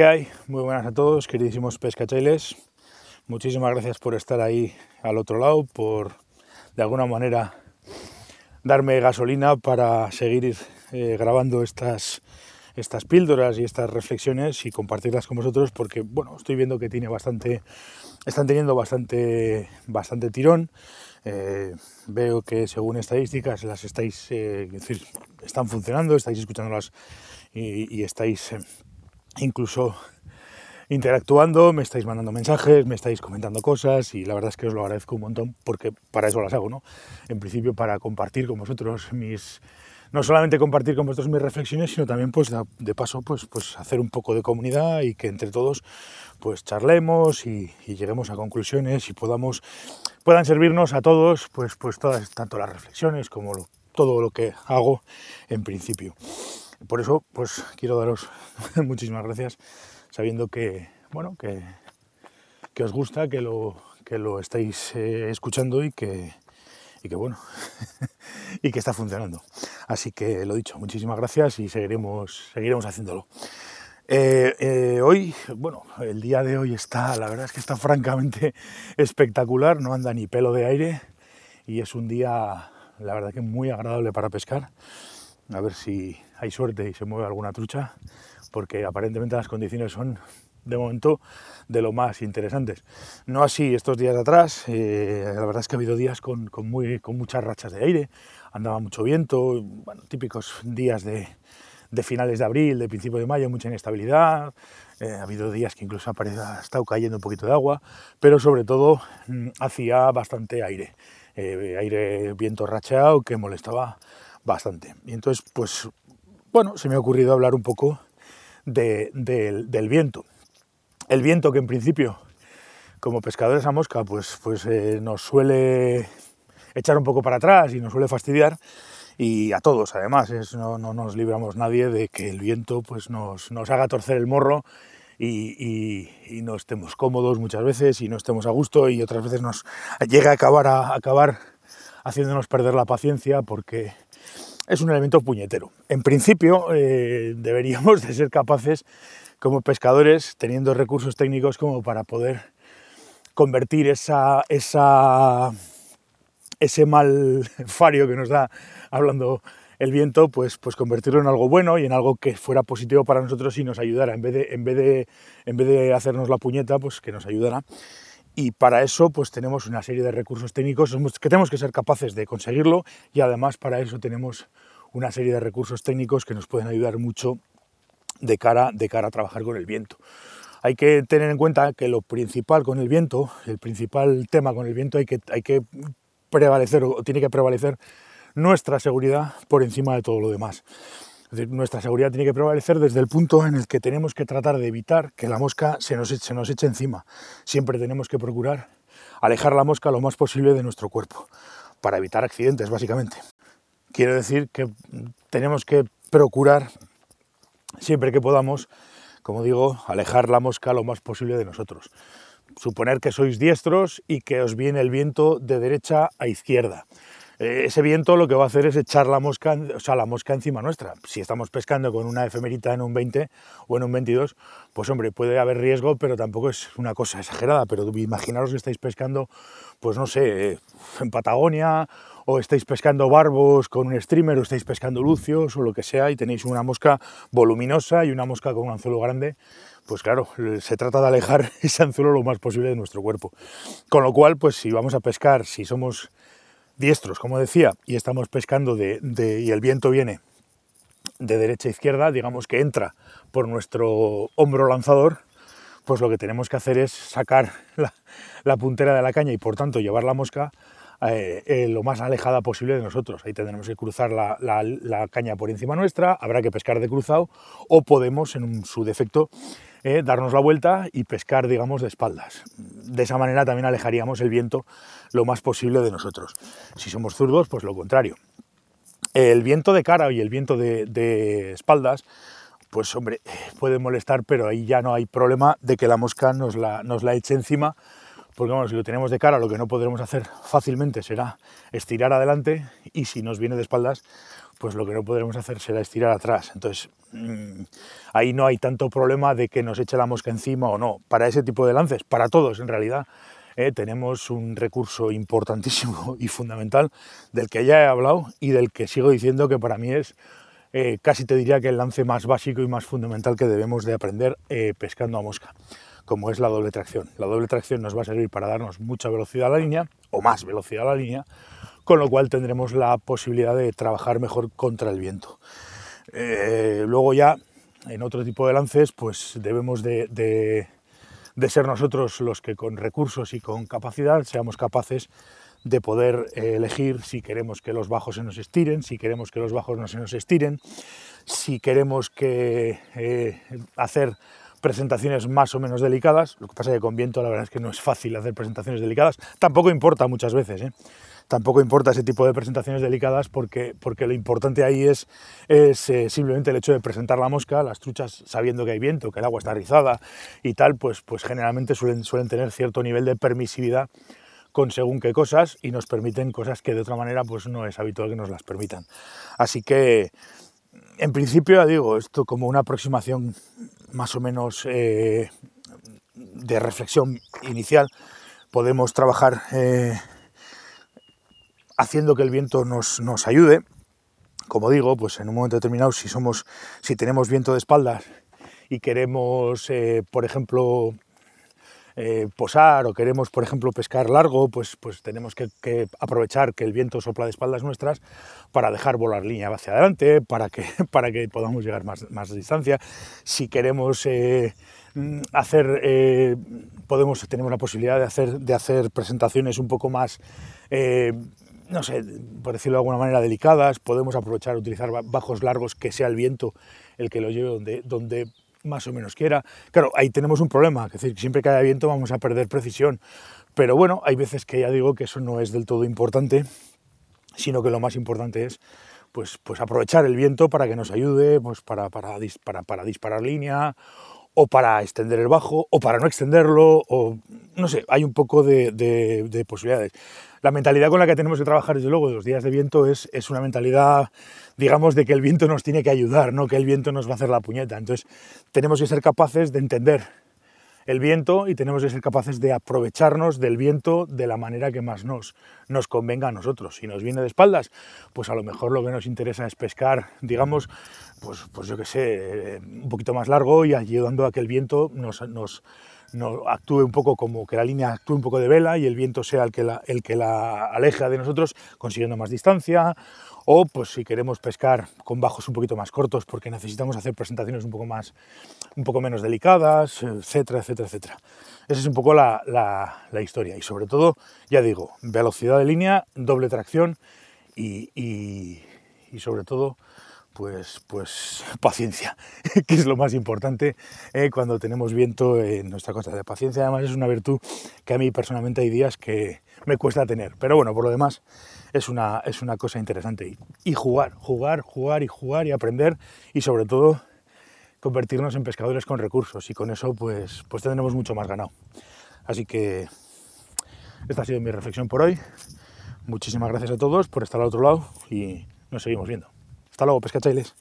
¿Qué hay? Muy buenas a todos, queridísimos pescachailes. Muchísimas gracias por estar ahí al otro lado, por de alguna manera darme gasolina para seguir eh, grabando estas, estas píldoras y estas reflexiones y compartirlas con vosotros porque bueno, estoy viendo que tiene bastante, están teniendo bastante, bastante tirón. Eh, veo que según estadísticas las estáis, eh, decir, están funcionando, estáis escuchándolas y estáis incluso interactuando, me estáis mandando mensajes, me estáis comentando cosas y la verdad es que os lo agradezco un montón porque para eso las hago, ¿no? En principio para compartir con vosotros mis no solamente compartir con vosotros mis reflexiones, sino también pues de paso pues, pues hacer un poco de comunidad y que entre todos pues charlemos y, lleguemos a conclusiones y podamos puedan servirnos a todos pues pues todas tanto las reflexiones como todo lo que hago en principio. Por eso, pues quiero daros muchísimas gracias, sabiendo que, bueno, que, que os gusta, que lo, que lo estáis eh, escuchando y que, y que bueno, y que está funcionando. Así que lo dicho, muchísimas gracias y seguiremos, seguiremos haciéndolo. Eh, eh, hoy, bueno, el día de hoy está, la verdad es que está francamente espectacular, no anda ni pelo de aire y es un día, la verdad que muy agradable para pescar a ver si hay suerte y se mueve alguna trucha, porque aparentemente las condiciones son de momento de lo más interesantes. No así estos días de atrás, eh, la verdad es que ha habido días con, muy, con muchas rachas de aire, andaba mucho viento, bueno, típicos días de, finales de abril, de principio de mayo, mucha inestabilidad, eh, ha habido días que incluso ha, estado cayendo un poquito de agua, pero sobre todo mm, hacía bastante aire, eh, aire viento rachado que molestaba bastante. Y entonces, pues, bueno, se me ha ocurrido hablar un poco del viento. El viento que en principio, como pescadores a mosca, pues, pues eh, nos suele echar un poco para atrás y nos suele fastidiar. Y a todos, además, no, nos libramos nadie de que el viento pues, nos, haga torcer el morro y, no estemos cómodos muchas veces y no estemos a gusto y otras veces nos llega a acabar, a acabar haciéndonos perder la paciencia porque es un elemento puñetero. En principio eh, deberíamos de ser capaces como pescadores, teniendo recursos técnicos como para poder convertir esa, esa, ese mal fario que nos da hablando el viento, pues, pues convertirlo en algo bueno y en algo que fuera positivo para nosotros y nos ayudara, en vez de, en vez de, en vez de hacernos la puñeta, pues que nos ayudara y para eso pues tenemos una serie de recursos técnicos que tenemos que ser capaces de conseguirlo y además para eso tenemos una serie de recursos técnicos que nos pueden ayudar mucho de cara, de cara a trabajar con el viento. Hay que tener en cuenta que lo principal con el viento, el principal tema con el viento hay que, hay que prevalecer o tiene que prevalecer nuestra seguridad por encima de todo lo demás nuestra seguridad tiene que prevalecer desde el punto en el que tenemos que tratar de evitar que la mosca se nos, eche encima. Siempre tenemos que procurar alejar la mosca lo más posible de nuestro cuerpo, para evitar accidentes, básicamente. Quiero decir que tenemos que procurar, siempre que podamos, como digo, alejar la mosca lo más posible de nosotros. Suponer que sois diestros y que os viene el viento de derecha a izquierda. Eh, ese viento lo que va a hacer es echar la mosca, o sea, la mosca encima nuestra. Si estamos pescando con una efemerita en un 20 o en un 22, pues hombre, puede haber riesgo, pero tampoco es una cosa exagerada. Pero imaginaros que estáis pescando, pues no sé, en Patagonia, o estáis pescando barbos con un streamer, o estáis pescando lucios, o lo que sea, y tenéis una mosca voluminosa y una mosca con un anzuelo grande, pues claro, se trata de alejar ese anzuelo lo más posible de nuestro cuerpo. Con lo cual, pues si vamos a pescar, si somos diestros, como decía, y estamos pescando de, y el viento viene de derecha a izquierda, digamos que entra por nuestro hombro lanzador, pues lo que tenemos que hacer es sacar la, puntera de la caña y por tanto llevar la mosca eh, eh, lo más alejada posible de nosotros. Ahí tendremos que cruzar la, la, caña por encima nuestra, habrá que pescar de cruzado o podemos, en su defecto, eh, darnos la vuelta y pescar, digamos, de espaldas. De esa manera también alejaríamos el viento lo más posible de nosotros. Si somos zurdos, pues lo contrario. El viento de cara y el viento de, espaldas, pues hombre, puede molestar, pero ahí ya no hay problema de que la mosca nos la, nos la eche encima, porque bueno, si lo tenemos de cara, lo que no podremos hacer fácilmente será estirar adelante y si nos viene de espaldas, pues lo que no podremos hacer será estirar atrás. Entonces, mm, ahí no hay tanto problema de que nos eche la mosca encima o no. Para ese tipo de lances, para todos en realidad, eh, tenemos un recurso importantísimo y fundamental del que ya he hablado y del que sigo diciendo que para mí es eh, casi te diría que el lance más básico y más fundamental que debemos de aprender eh, pescando a mosca, como es la doble tracción. La doble tracción nos va a servir para darnos mucha velocidad a la línea, o más velocidad a la línea, con lo cual tendremos la posibilidad de trabajar mejor contra el viento. luego ya, en otro tipo de lances, pues debemos de de ser nosotros los que con recursos y con capacidad seamos capaces de poder eh, elegir si queremos que los bajos se nos estiren, si queremos que los bajos no se nos estiren, si queremos que eh, hacer presentaciones más o menos delicadas. Lo que pasa es que con viento la verdad es que no es fácil hacer presentaciones delicadas. Tampoco importa muchas veces. ¿eh? tampoco importa ese tipo de presentaciones delicadas porque, porque lo importante ahí es, es eh, simplemente el hecho de presentar la mosca, las truchas sabiendo que hay viento, que el agua está rizada y tal, pues, pues generalmente suelen, suelen tener cierto nivel de permisividad con según qué cosas y nos permiten cosas que de otra manera pues no es habitual que nos las permitan. Así que en principio ya digo, esto como una aproximación más o menos eh, de reflexión inicial, podemos trabajar eh, haciendo que el viento nos, ayude. Como digo, pues en un momento determinado, si somos, si tenemos viento de espaldas y queremos, eh, por ejemplo, eh, posar o queremos, por ejemplo, pescar largo, pues, pues tenemos que, aprovechar que el viento sopla de espaldas nuestras para dejar volar línea hacia adelante, para que, para que podamos llegar más, más distancia. Si queremos eh, hacer, podemos, tenemos la posibilidad de hacer, de hacer presentaciones un poco más no sé, por decirlo de alguna manera, delicadas, podemos aprovechar, utilizar bajos largos, que sea el viento el que lo lleve donde, donde más o menos quiera. Claro, ahí tenemos un problema, es decir, siempre que haya viento vamos a perder precisión, pero bueno, hay veces que ya digo que eso no es del todo importante, sino que lo más importante es pues, pues aprovechar el viento para que nos ayude, pues para, para, para, para disparar línea o para extender el bajo, o para no extenderlo, o no sé, hay un poco de, de, posibilidades. La mentalidad con la que tenemos que trabajar, desde luego, de los días de viento es, es, una mentalidad, digamos, de que el viento nos tiene que ayudar, no que el viento nos va a hacer la puñeta. Entonces, tenemos que ser capaces de entender el viento y tenemos que ser capaces de aprovecharnos del viento de la manera que más nos, nos convenga a nosotros. Si nos viene de espaldas, pues a lo mejor lo que nos interesa es pescar, digamos, pues, pues yo qué sé, eh, un poquito más largo y ayudando a que el viento nos, nos, actúe un poco como que la línea actúe un poco de vela y el viento sea el que la, el que la aleja de nosotros, consiguiendo más distancia. O pues si queremos pescar con bajos un poquito más cortos porque necesitamos hacer presentaciones un poco más un poco menos delicadas etcétera etcétera etcétera. Esa es un poco la, la, historia. Y sobre todo ya digo velocidad de línea doble tracción y, y, sobre todo pues, pues paciencia, que es lo más importante eh, cuando tenemos viento en nuestra costa. De paciencia además es una virtud que a mí personalmente hay días que me cuesta tener, pero bueno, por lo demás es una, es una cosa interesante. Y, jugar, jugar, jugar y jugar y aprender y sobre todo convertirnos en pescadores con recursos y con eso pues, pues tendremos mucho más ganado. Así que esta ha sido mi reflexión por hoy. Muchísimas gracias a todos por estar al otro lado y nos seguimos viendo. Hasta luego, pescachailes.